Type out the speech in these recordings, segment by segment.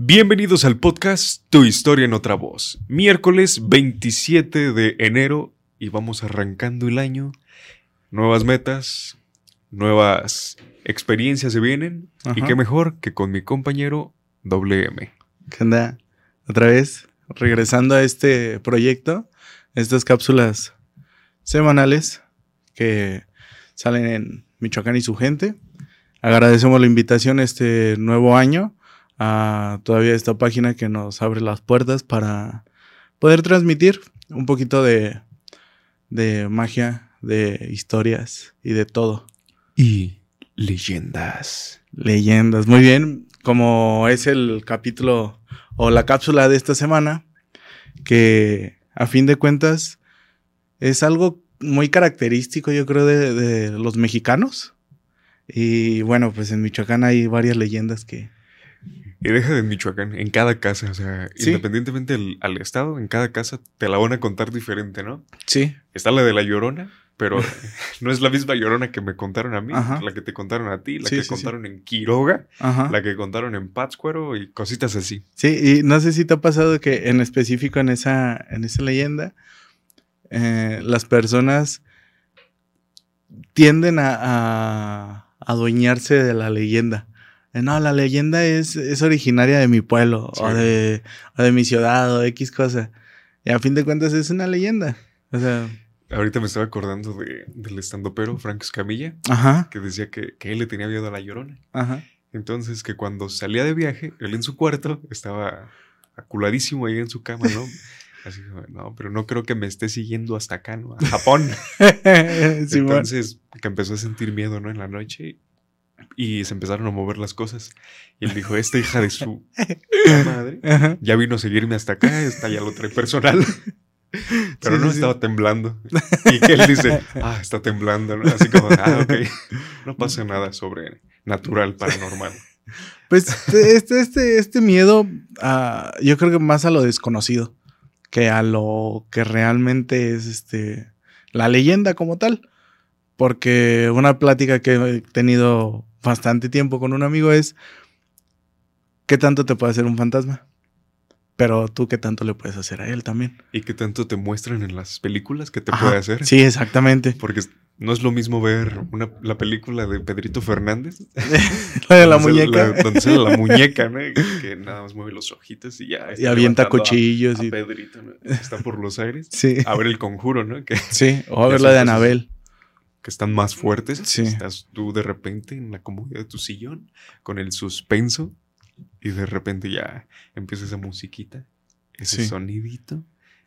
Bienvenidos al podcast Tu historia en otra voz. Miércoles 27 de enero y vamos arrancando el año. Nuevas metas, nuevas experiencias se vienen y qué mejor que con mi compañero WM. ¿Qué onda? Otra vez, regresando a este proyecto, estas cápsulas semanales que salen en Michoacán y su gente. Agradecemos la invitación este nuevo año a todavía esta página que nos abre las puertas para poder transmitir un poquito de, de magia, de historias y de todo. Y leyendas. Leyendas. Muy bien, como es el capítulo o la cápsula de esta semana, que a fin de cuentas es algo muy característico, yo creo, de, de los mexicanos. Y bueno, pues en Michoacán hay varias leyendas que... Y deja de Michoacán, en cada casa, o sea, Sí. independientemente del- al estado, en cada casa te la van a contar diferente, ¿no? Sí. Está la de la llorona, pero no es la misma llorona que me contaron a mí, Ajá. la que te contaron a ti, la Sí, que sí, contaron en Quiroga, Ajá. la que contaron en Pátzcuaro y cositas así. Sí, y no sé si te ha pasado que en específico en esa, en esa leyenda, eh, las personas tienden a, a adueñarse de la leyenda. Eh, No, la leyenda es, es originaria de mi pueblo, Sí. o, de, o de mi ciudad, o de X cosa. Y a fin de cuentas es una leyenda. O sea, Ahorita me estaba acordando de, del estandopero Frank Escamilla, ajá, que decía que, que él le tenía miedo a la llorona. ajá. Entonces, que cuando salía de viaje, él en su cuarto estaba aculadísimo ahí en su cama, ¿no? Así, como, no, pero no creo que me esté siguiendo hasta acá, ¿no? A Japón. Simón. Entonces, que empezó a sentir miedo, ¿no? En la noche y se empezaron a mover las cosas. Y él dijo, esta hija de su madre Ajá. ya vino a seguirme hasta acá, esta ya lo trae personal. Pero Sí, no sí, sí. estaba temblando. Y que él dice, ah, está temblando, ¿no? Así como, ah, ok. No pasa nada sobrenatural, paranormal. Pues este, este, este miedo, ah, yo creo que más a lo desconocido que a lo que realmente es este la leyenda como tal. Porque una plática que he tenido bastante tiempo con un amigo es ¿qué tanto te puede hacer un fantasma? Pero tú qué tanto le puedes hacer a él también. ¿Y qué tanto te muestran en las películas que te Ajá, puede hacer? Sí, exactamente. Porque no es lo mismo ver una, la película de Pedrito Fernández. La de la muñeca. la- donde sale la muñeca, ¿no? Que nada más mueve los ojitos y ya. y avienta a- cuchillos A, y. Pedrito, ¿no? Que Está por los aires. Sí. A ver el conjuro, ¿no? Que, Sí. O a ver la de Anabel. Que están más fuertes. Sí. Estás tú de repente en la comodidad de tu sillón con el suspenso y de repente ya empieza esa musiquita, ese Sí. sonidito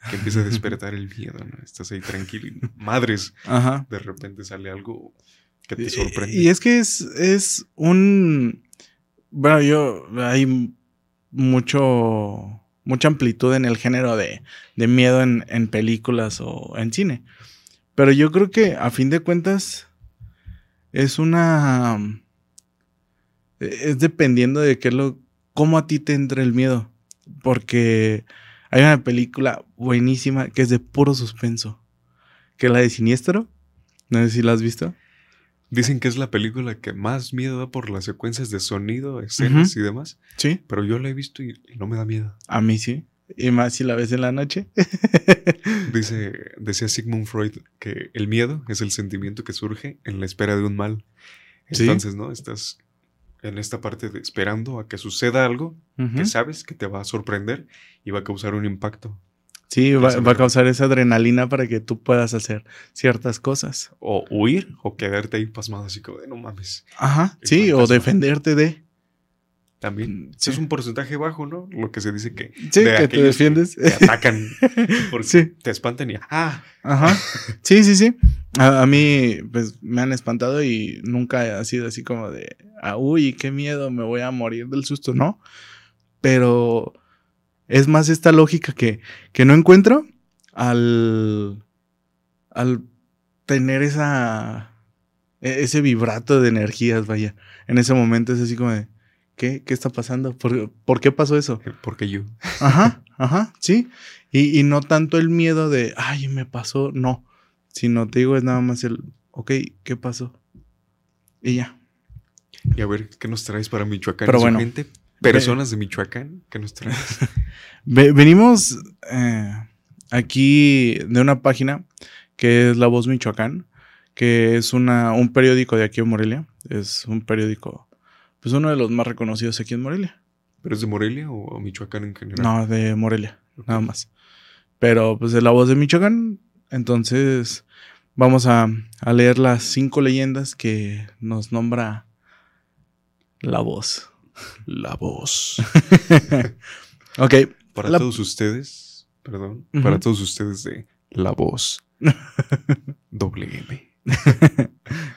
que empieza a despertar el miedo, ¿no? Estás ahí tranquilo y madres, Ajá. de repente sale algo que te Y- sorprende. Y es que es, es un. Bueno, yo. Hay mucho. Mucha amplitud en el género de, de miedo en, en películas o en cine. Pero yo creo que a fin de cuentas. Es una. Es dependiendo de qué es lo. cómo a ti te entra el miedo. Porque hay una película buenísima que es de puro suspenso. Que es la de Siniestro. No sé si la has visto. Dicen que es la película que más miedo da por las secuencias de sonido, escenas y demás, Sí. pero yo la he visto y no me da miedo. A mí sí. Y más si la ves en la noche. Dice, decía Sigmund Freud que el miedo es el sentimiento que surge en la espera de un mal. Sí. Entonces, ¿no? Estás en esta parte de esperando a que suceda algo que sabes que te va a sorprender y va a causar un impacto. Sí, va, a causar esa adrenalina para que tú puedas hacer ciertas cosas. O huir o quedarte ahí pasmado así como de no mames. Ajá. Sí, o defenderte de. También Mm, sí. es un porcentaje bajo, ¿no? Lo que se dice que Sí, de que te defiendes. te atacan porque Sí. te espantan y ah, Ajá. Sí, sí, sí. A, a mí, pues, me han espantado y nunca ha sido así como de, ah, uy, qué miedo, me voy a morir del susto, ¿no? Pero es más esta lógica que, que no encuentro al, al tener esa, e- ese vibrato de energías, vaya. En ese momento es así como de, ¿qué, qué está pasando? ¿Por, por qué pasó eso? porque yo. Ajá, ajá, sí. Y, y no tanto el miedo de, ay, me pasó, no. Sino te digo, es nada más el, ok, ¿qué pasó? Y ya. Y a ver, ¿qué nos traes para Michoacán Pero bueno. gente? personas de Michoacán que nos traes. venimos eh, aquí de una página que es La Voz Michoacán, que es una, un periódico de aquí en Morelia. Es un periódico, pues uno de los más reconocidos aquí en Morelia. ¿Pero es de Morelia o Michoacán en general? No, de Morelia, nada más. Pero pues de La Voz de Michoacán, entonces vamos a, a leer las cinco leyendas que nos nombra La Voz. La Voz. ok. Para todos ustedes, perdón, para todos ustedes de La Voz. Doble M.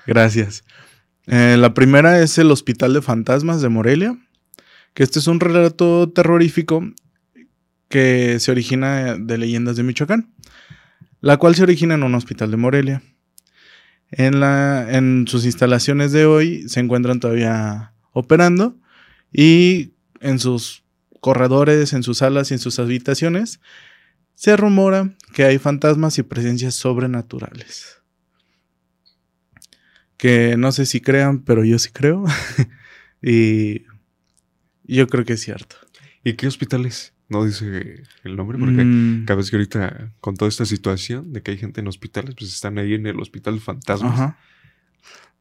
Gracias. Eh, la primera es el Hospital de Fantasmas de Morelia, que este es un relato terrorífico que se origina de leyendas de Michoacán, la cual se origina en un hospital de Morelia. En, la, en sus instalaciones de hoy se encuentran todavía operando y en sus corredores, en sus salas y en sus habitaciones se rumora que hay fantasmas y presencias sobrenaturales. Que no sé si crean, pero yo sí creo. y yo creo que es cierto. ¿Y qué hospitales? No dice el nombre, porque mm. cada vez que ahorita con toda esta situación de que hay gente en hospitales, pues están ahí en el hospital fantasmas.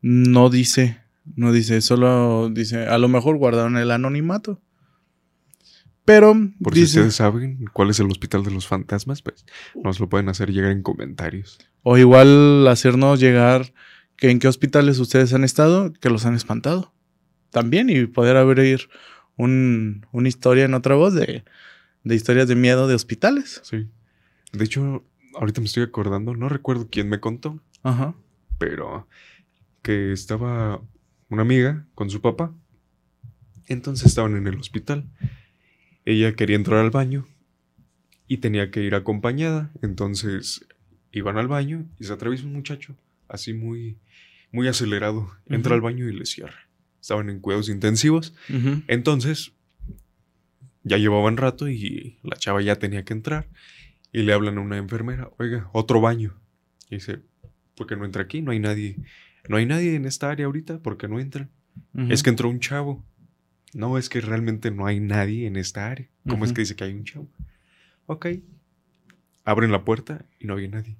No dice, no dice, solo dice, a lo mejor guardaron el anonimato. Pero. Por si ustedes saben cuál es el hospital de los fantasmas, pues nos lo pueden hacer llegar en comentarios. O igual hacernos llegar que en qué hospitales ustedes han estado, que los han espantado. También, y poder abrir un, una historia en otra voz de, de historias de miedo de hospitales. Sí. De hecho, ahorita me estoy acordando, no recuerdo quién me contó. Ajá. Pero que estaba una amiga con su papá. Entonces estaban en el hospital. Ella quería entrar al baño y tenía que ir acompañada. Entonces iban al baño y se atraviesa un muchacho, así muy, muy acelerado. Entra al baño y le cierra. Estaban en cuidados intensivos. Entonces ya llevaban rato y la chava ya tenía que entrar. Y le hablan a una enfermera, oiga, otro baño. Y dice, ¿por qué no entra aquí? No hay nadie. No hay nadie en esta área ahorita, ¿por qué no entran? Es que entró un chavo. No, es que realmente no hay nadie en esta área. ¿Cómo es que dice que hay un chavo? Ok. Abren la puerta y no había nadie.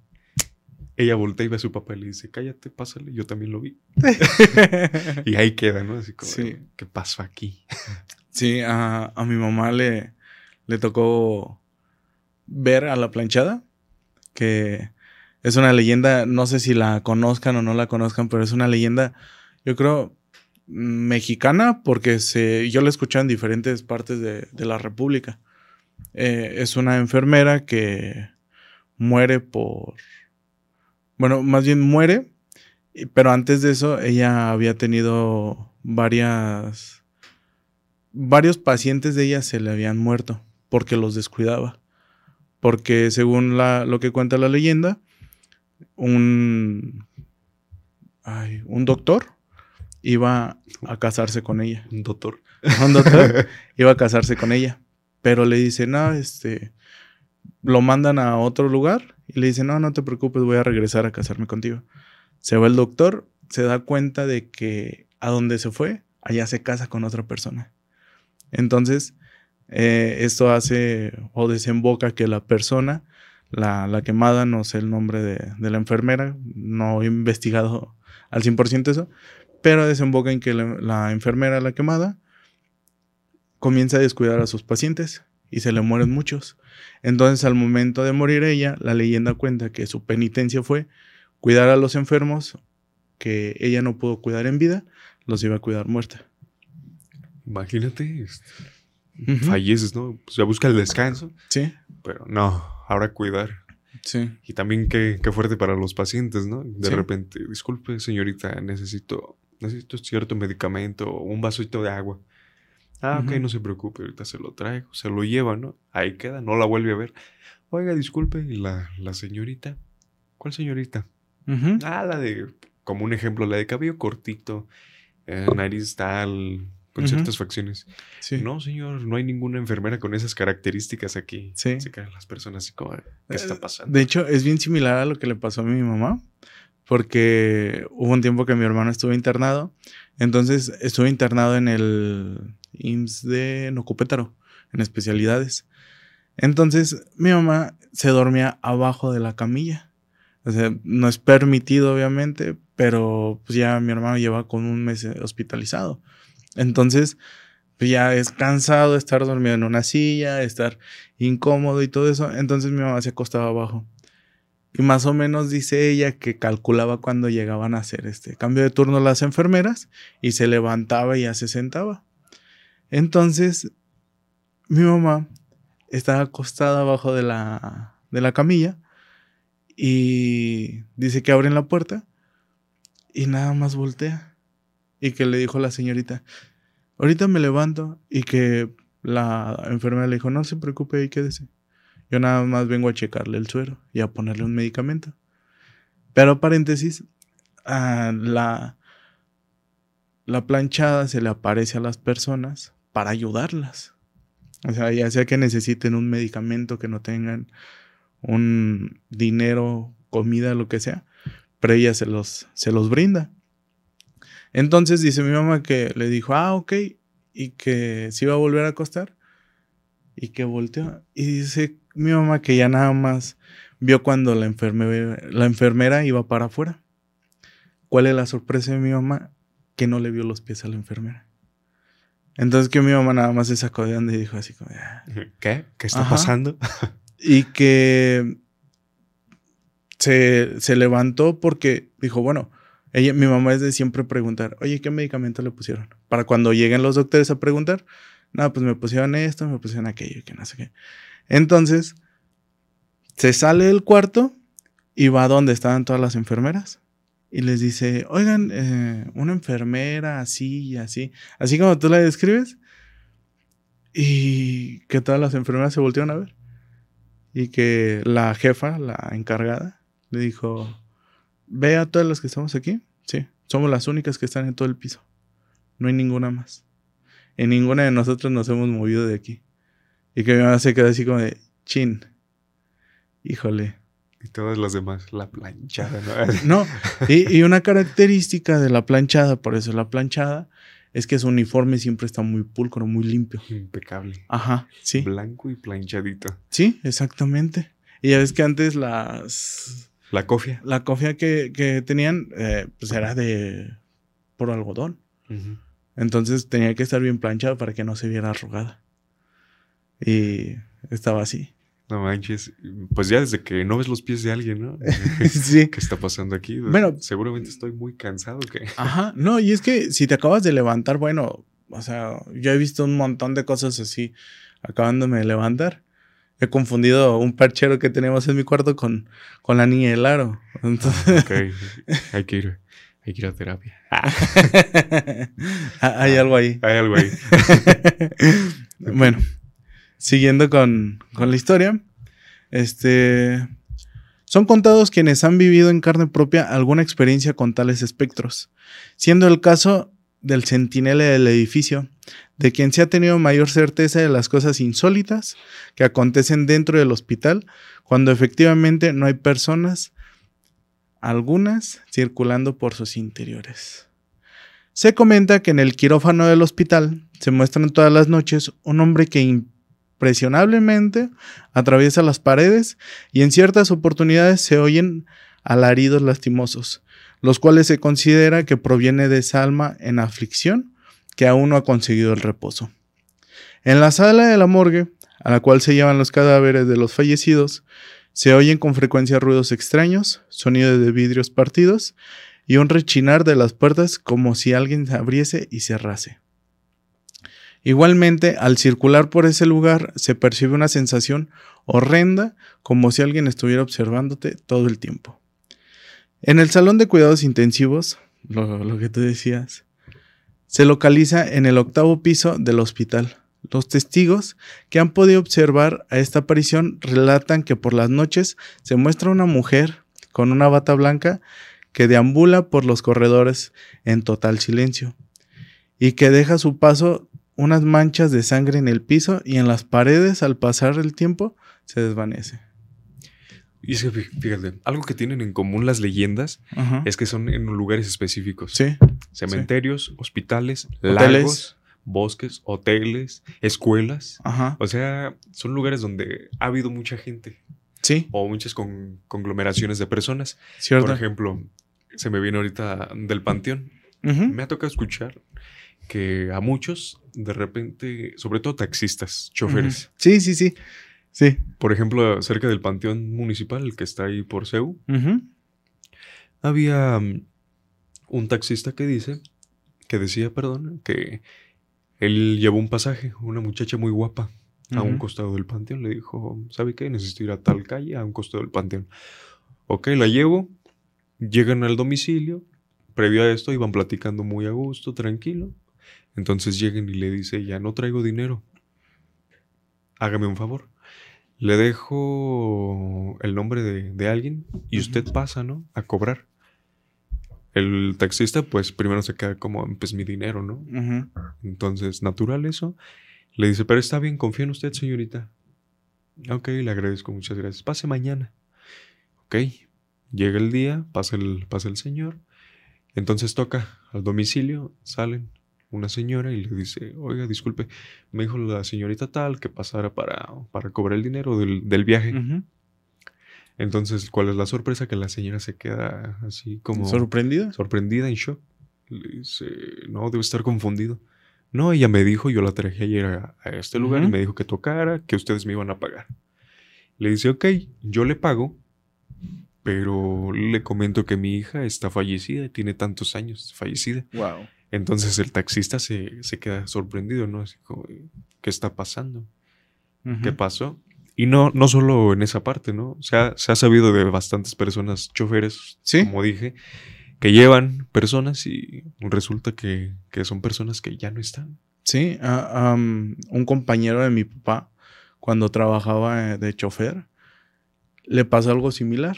Ella voltea y ve a su papá y le dice, cállate, pásale, yo también lo vi. y ahí queda, ¿no? Así como, ¿qué pasó aquí? sí, a, a, mi mamá le, le tocó ver a la planchada, que es una leyenda, no sé si la conozcan o no la conozcan, pero es una leyenda, yo creo, mexicana porque se, yo la escuché en diferentes partes de, la República. Eh, es una enfermera que muere por... Bueno, más bien muere, pero antes de eso ella había tenido varias... Varios pacientes de ella se le habían muerto porque los descuidaba. Porque según la, lo que cuenta la leyenda, un, un doctor iba a casarse con ella. Un doctor. Un doctor iba a casarse con ella. Pero le dice, no, este, lo mandan a otro lugar y le dice, no, no te preocupes, voy a regresar a casarme contigo. Se va el doctor, se da cuenta de que a donde se fue, allá se casa con otra persona. Entonces, eh, esto hace o desemboca que la persona, la, la quemada, no sé el nombre de, de la enfermera, no he investigado al 100% eso, pero desemboca en que la, enfermera, la quemada, comienza a descuidar a sus pacientes y se le mueren muchos. Entonces, al momento de morir ella, la leyenda cuenta que su penitencia fue cuidar a los enfermos que ella no pudo cuidar en vida, los iba a cuidar muerta. Imagínate, este, falleces, ¿no? Pues ya busca el descanso. Sí. Pero no, ahora cuidar. Sí. Y también qué, fuerte para los pacientes, ¿no? De repente, disculpe, señorita, necesito necesito cierto medicamento o un vasito de agua. Ah, ok, no se preocupe, ahorita se lo traigo, se lo lleva, ¿no? Ahí queda, no la vuelve a ver. Oiga, disculpe, ¿y la, la señorita? ¿Cuál señorita? Ah, la de, como un ejemplo, la de cabello cortito, eh, nariz tal, con ciertas facciones. Sí. No, señor, no hay ninguna enfermera con esas características aquí. Sí. Se quedan las personas así como, ¿qué está eh, pasando? De hecho, es bien similar a lo que le pasó a mi mamá porque hubo un tiempo que mi hermano estuvo internado. Entonces estuve internado en el, IMSS de Nocopétaro, en especialidades. Entonces, mi mamá se dormía abajo de la camilla. O sea, no es permitido, obviamente, pero pues ya mi hermano lleva con un mes hospitalizado. Entonces, pues ya es cansado estar dormido en una silla, estar incómodo y todo eso. Entonces mi mamá se acostaba abajo. Y más o menos dice ella que calculaba cuando llegaban a hacer este cambio de turno las enfermeras y se levantaba y ya se sentaba. Entonces, mi mamá estaba acostada abajo de la, de la camilla y dice que abren la puerta y nada más voltea. Y que le dijo la señorita, ahorita me levanto y que la enfermera le dijo, no se preocupe y quédese. Yo nada más vengo a checarle el suero y a ponerle un medicamento. Pero paréntesis, la, la planchada se le aparece a las personas para ayudarlas. O sea, ya sea que necesiten un medicamento, que no tengan un dinero, comida, lo que sea, pero ella se los, se los brinda. Entonces dice mi mamá que le dijo, ah, ok, y que se iba a volver a acostar y que volteó. Y dice mi mamá que ya nada más vio cuando la enfermera, la enfermera iba para afuera. ¿Cuál es la sorpresa de mi mamá? Que no le vio los pies a la enfermera. Entonces que mi mamá nada más se sacó de donde y dijo así como, ah". ¿qué? ¿Qué está pasando? y que se, se, levantó porque dijo, bueno, ella, mi mamá es de siempre preguntar, oye, ¿qué medicamento le pusieron? Para cuando lleguen los doctores a preguntar, no, pues me pusieron esto, me pusieron aquello, que no sé qué. Entonces, se sale del cuarto y va a donde estaban todas las enfermeras. Y les dice, oigan, eh, una enfermera así y así, así como tú la describes. Y que todas las enfermeras se voltearon a ver. Y que la jefa, la encargada, le dijo, ve a todas las que estamos aquí. Sí, somos las únicas que están en todo el piso. No hay ninguna más. En ninguna de nosotros nos hemos movido de aquí. Y que mi mamá se quedó así como de, chin. Híjole. Y todas las demás, la planchada, ¿no? no y, y, una característica de la planchada, por eso la planchada, es que su uniforme siempre está muy pulcro, muy limpio. Impecable. Ajá, sí. Blanco y planchadito. Sí, exactamente. Y ya ves que antes las... La cofia. La cofia que, que tenían, eh, pues era de... por algodón. Entonces tenía que estar bien planchado para que no se viera arrugada. Y estaba así. No manches. Pues ya desde que no ves los pies de alguien, ¿no? sí. ¿Qué está pasando aquí? Bueno. Seguramente estoy muy cansado. ¿qué? Ajá. No, y es que si te acabas de levantar, bueno, o sea, yo he visto un montón de cosas así acabándome de levantar. He confundido un perchero que tenemos en mi cuarto con, con la niña del aro. Entonces... ok. Hay que ir. Hay que ir a terapia. Hay algo ahí. Hay algo ahí. bueno, siguiendo con, con, la historia. Este. Son contados quienes han vivido en carne propia alguna experiencia con tales espectros, siendo el caso del centinela del edificio, de quien se ha tenido mayor certeza de las cosas insólitas que acontecen dentro del hospital, cuando efectivamente no hay personas algunas circulando por sus interiores. Se comenta que en el quirófano del hospital se muestran todas las noches un hombre que impresionablemente atraviesa las paredes y en ciertas oportunidades se oyen alaridos lastimosos, los cuales se considera que proviene de esa alma en aflicción que aún no ha conseguido el reposo. En la sala de la morgue, a la cual se llevan los cadáveres de los fallecidos, se oyen con frecuencia ruidos extraños, sonidos de vidrios partidos y un rechinar de las puertas como si alguien se abriese y cerrase. Igualmente, al circular por ese lugar se percibe una sensación horrenda como si alguien estuviera observándote todo el tiempo. En el salón de cuidados intensivos, lo, que tú decías, se localiza en el octavo piso del hospital. Los testigos que han podido observar a esta aparición relatan que por las noches se muestra una mujer con una bata blanca que deambula por los corredores en total silencio y que deja su paso unas manchas de sangre en el piso y en las paredes al pasar el tiempo se desvanece. Y es que, fíjate, algo que tienen en común las leyendas es que son en lugares específicos. Sí. Cementerios, hospitales, lagos, bosques, hoteles, escuelas. Ajá. O sea, son lugares donde ha habido mucha gente Sí, o muchas con- conglomeraciones de personas. cierto. Por ejemplo, se me viene ahorita del panteón. Me ha tocado escuchar que a muchos, de repente, sobre todo taxistas, choferes. Sí, sí, sí. Sí. por ejemplo, cerca del panteón municipal, el que está ahí por CEU, había mm, un taxista que dice, que decía, perdón, que él llevó un pasaje, una muchacha muy guapa, a un costado del panteón. Le dijo, ¿sabe qué? Necesito ir a tal calle, a un costado del panteón. Ok, la llevo, llegan al domicilio, previo a esto iban platicando muy a gusto, tranquilo. Entonces llegan y le dice, ya no traigo dinero, hágame un favor. Le dejo el nombre de, de alguien y usted pasa, ¿no? A cobrar. El taxista, pues primero se queda como, pues mi dinero, ¿no? Entonces, natural eso. Le dice, pero está bien, confío en usted, señorita. Ok, le agradezco, muchas gracias. Pase mañana. Ok, llega el día, pasa el, pasa el señor. Entonces toca al domicilio, salen una señora y le dice, oiga, disculpe, me dijo la señorita tal que pasara para, para cobrar el dinero del, del viaje. Entonces, ¿cuál es la sorpresa? Que la señora se queda así como ¿Sorprendida? sorprendida, en shock. Le dice, no, debe estar confundido. No, ella me dijo, yo la traje ayer a, a este lugar y me dijo que tocara, que ustedes me iban a pagar. Le dice, ok, yo le pago, pero le comento que mi hija está fallecida, tiene tantos años fallecida. Wow. Entonces el taxista se, se queda sorprendido, ¿no? Así como, ¿qué está pasando? ¿Qué pasó? Y no, no solo en esa parte, ¿no? Se ha, se ha sabido de bastantes personas, choferes, Sí. como dije, que llevan personas y resulta que, que son personas que ya no están. Sí, am, un compañero de mi papá, cuando trabajaba eh, de chofer, le pasó algo similar.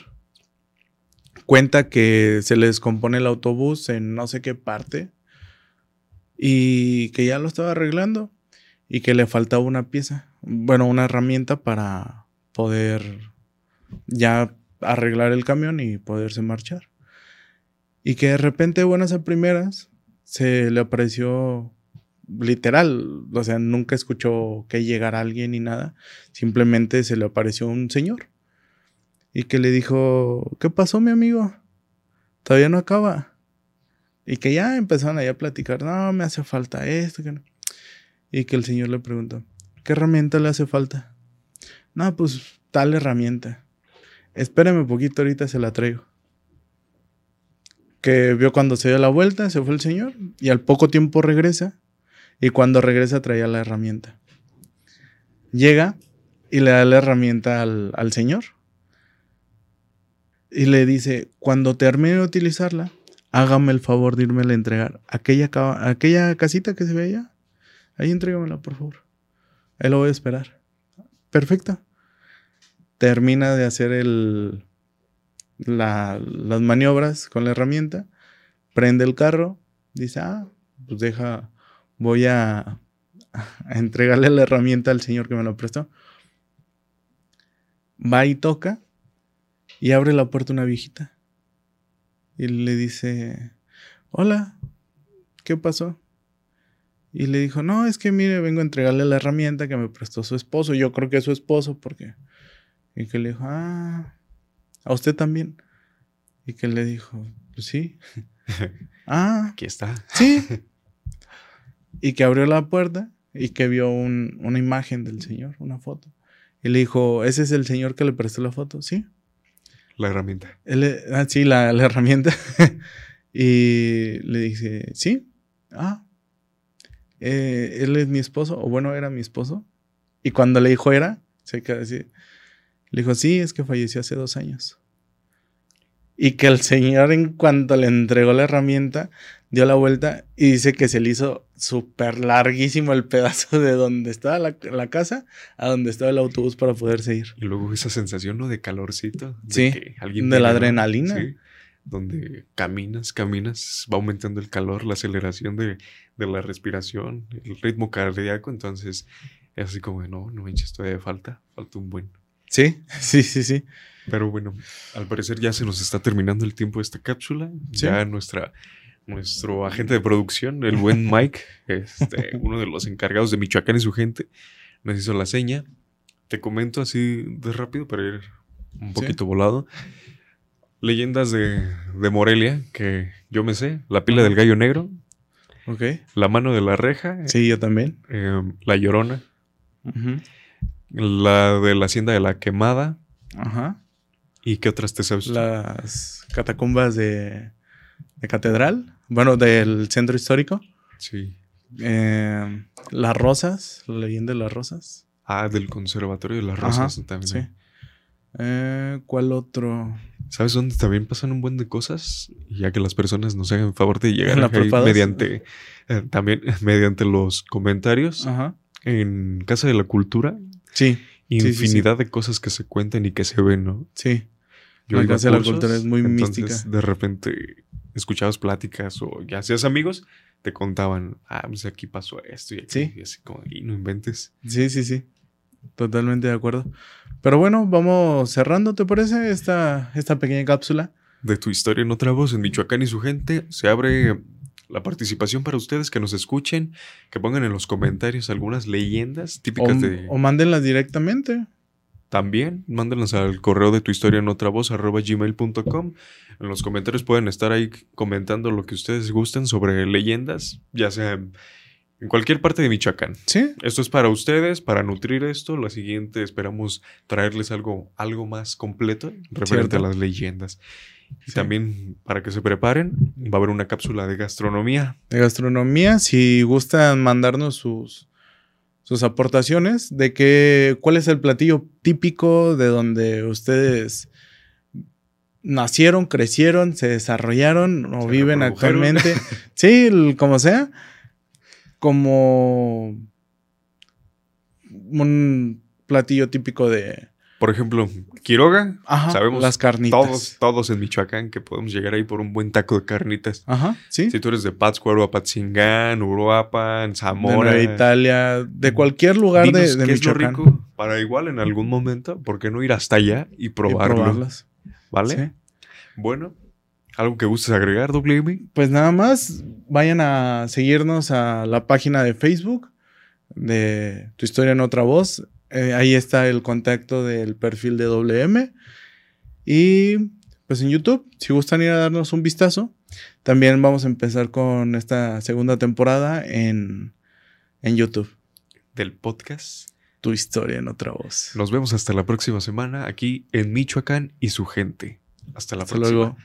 Cuenta que se le descompone el autobús en no sé qué parte y que ya lo estaba arreglando y que le faltaba una pieza, bueno, una herramienta para poder ya arreglar el camión y poderse marchar. Y que de repente, buenas a primeras, se le apareció literal, o sea, nunca escuchó que llegara alguien ni nada, simplemente se le apareció un señor y que le dijo, ¿qué pasó mi amigo? Todavía no acaba. Y que ya empezaron ahí a platicar, no, me hace falta esto. Que no". Y que el señor le preguntó, ¿qué herramienta le hace falta? No, pues tal herramienta. Espérame un poquito, ahorita se la traigo. Que vio cuando se dio la vuelta, se fue el señor y al poco tiempo regresa. Y cuando regresa traía la herramienta. Llega y le da la herramienta al, al señor. Y le dice, cuando termine de utilizarla, hágame el favor de irme a entregar. Aquella, aquella casita que se ve allá, ahí entrégamela, por favor. Ahí lo voy a esperar. Perfecto. Termina de hacer las maniobras con la herramienta, prende el carro, dice, ah, pues deja, voy a, entregarle la herramienta al señor que me la prestó. Va y toca y abre la puerta una viejita. Y le dice, hola, ¿qué pasó? Y le dijo, no, es que mire, vengo a entregarle la herramienta que me prestó su esposo. Yo creo que es su esposo porque... Y que le dijo, ah, a usted también. Y que le dijo, pues sí. ah, Aquí está. sí. y que abrió la puerta y que vio un- una imagen del señor, una foto. Y le dijo, ¿ese es el señor que le prestó la foto? Sí. La herramienta. Ah, sí, la, herramienta. y le dice, sí. Ah. eh, él es mi esposo, o bueno, era mi esposo. Y cuando le dijo era, se. Le dijo, sí, es que falleció hace dos años. Y que el señor, en cuanto le entregó la herramienta, dio la vuelta y dice que se le hizo súper larguísimo el pedazo de donde estaba la, la casa a donde estaba el autobús para poderse ir. Y luego esa sensación, ¿no? De calorcito. De Sí, que alguien de la adrenalina. Sí, donde caminas, caminas, va aumentando el calor, la aceleración de, de la respiración, el ritmo cardíaco. Entonces, es así como, no, no manches, todavía falta, falta un buen. Sí, sí, sí, sí. Pero bueno, al parecer ya se nos está terminando el tiempo de esta cápsula. Sí. Ya nuestra, nuestro agente de producción, el buen Mike, este, uno de los encargados de Michoacán y su gente, nos hizo la seña. Te comento así de rápido para ir un poquito volado. Leyendas de, de Morelia, que yo me sé. La pila del gallo negro. Ok. La mano de la reja. Sí, yo también. eh, la llorona. La de la hacienda de la quemada. Ajá. ¿Y qué otras te sabes? Las catacumbas de, de catedral. Bueno, del centro histórico. Sí. Eh, las rosas. La leyenda de las rosas. Ah, del Conservatorio de las Ajá, Rosas también. Sí. Eh, ¿Cuál otro? ¿Sabes dónde también pasan un buen de cosas? Ya que las personas nos hagan favor de llegar ¿En la ahí mediante eh, también mediante los comentarios Ajá. en Casa de la Cultura. Sí, sí, sí. Infinidad de cosas que se cuentan y que se ven, ¿no? sí. Yo La de la cursos, Cultura es muy entonces, mística. De repente escuchabas pláticas o ya hacías amigos, te contaban, ah, pues aquí pasó esto y aquí, Sí. y así como, y no inventes. Sí, sí, sí. Totalmente de acuerdo. Pero bueno, vamos cerrando, ¿te parece? Esta, esta pequeña cápsula. De tu historia en otra voz, en Michoacán y su gente, se abre la participación para ustedes que nos escuchen, que pongan en los comentarios algunas leyendas O, típicas de... o mándenlas directamente. También, mándenlas al correo de tu historia en otra voz, arroba gmail.com. En los comentarios pueden estar ahí comentando lo que ustedes gusten sobre leyendas, ya sea en cualquier parte de Michoacán. Sí, Esto es para ustedes, para nutrir esto. La siguiente esperamos traerles algo, algo más completo referente Cierto. a las leyendas. Y Sí. también para que se preparen, va a haber una cápsula de gastronomía. de gastronomía. Si gustan mandarnos sus, sus aportaciones de que, cuál es el platillo típico de donde ustedes nacieron, crecieron, se desarrollaron o Se viven reprodujeron. actualmente. sí, el- como sea. Como un platillo típico de... Por ejemplo, Quiroga. Ajá, Sabemos las carnitas. Todos, todos en Michoacán que podemos llegar ahí por un buen taco de carnitas. Ajá, sí. Si tú eres de Pátzcuaro, Apatzingán, Uruapan, de Zamora. Nueva Italia, de cualquier lugar de, de qué es lo Michoacán. rico para igual en algún momento, ¿por qué no ir hasta allá y y probarlo? probarlas. ¿Vale? Sí. Bueno, ¿algo que gustes agregar, WM? Pues nada más, vayan a seguirnos a la página de Facebook de Tu Historia en Otra Voz. Eh, ahí está el contacto del perfil de WM. Y pues en YouTube, si gustan ir a darnos un vistazo, también vamos a empezar con esta segunda temporada en, en YouTube. Del podcast. Tu Historia en Otra Voz. Nos vemos hasta la próxima semana aquí en Michoacán y su gente. Hasta la Hasta próxima. luego.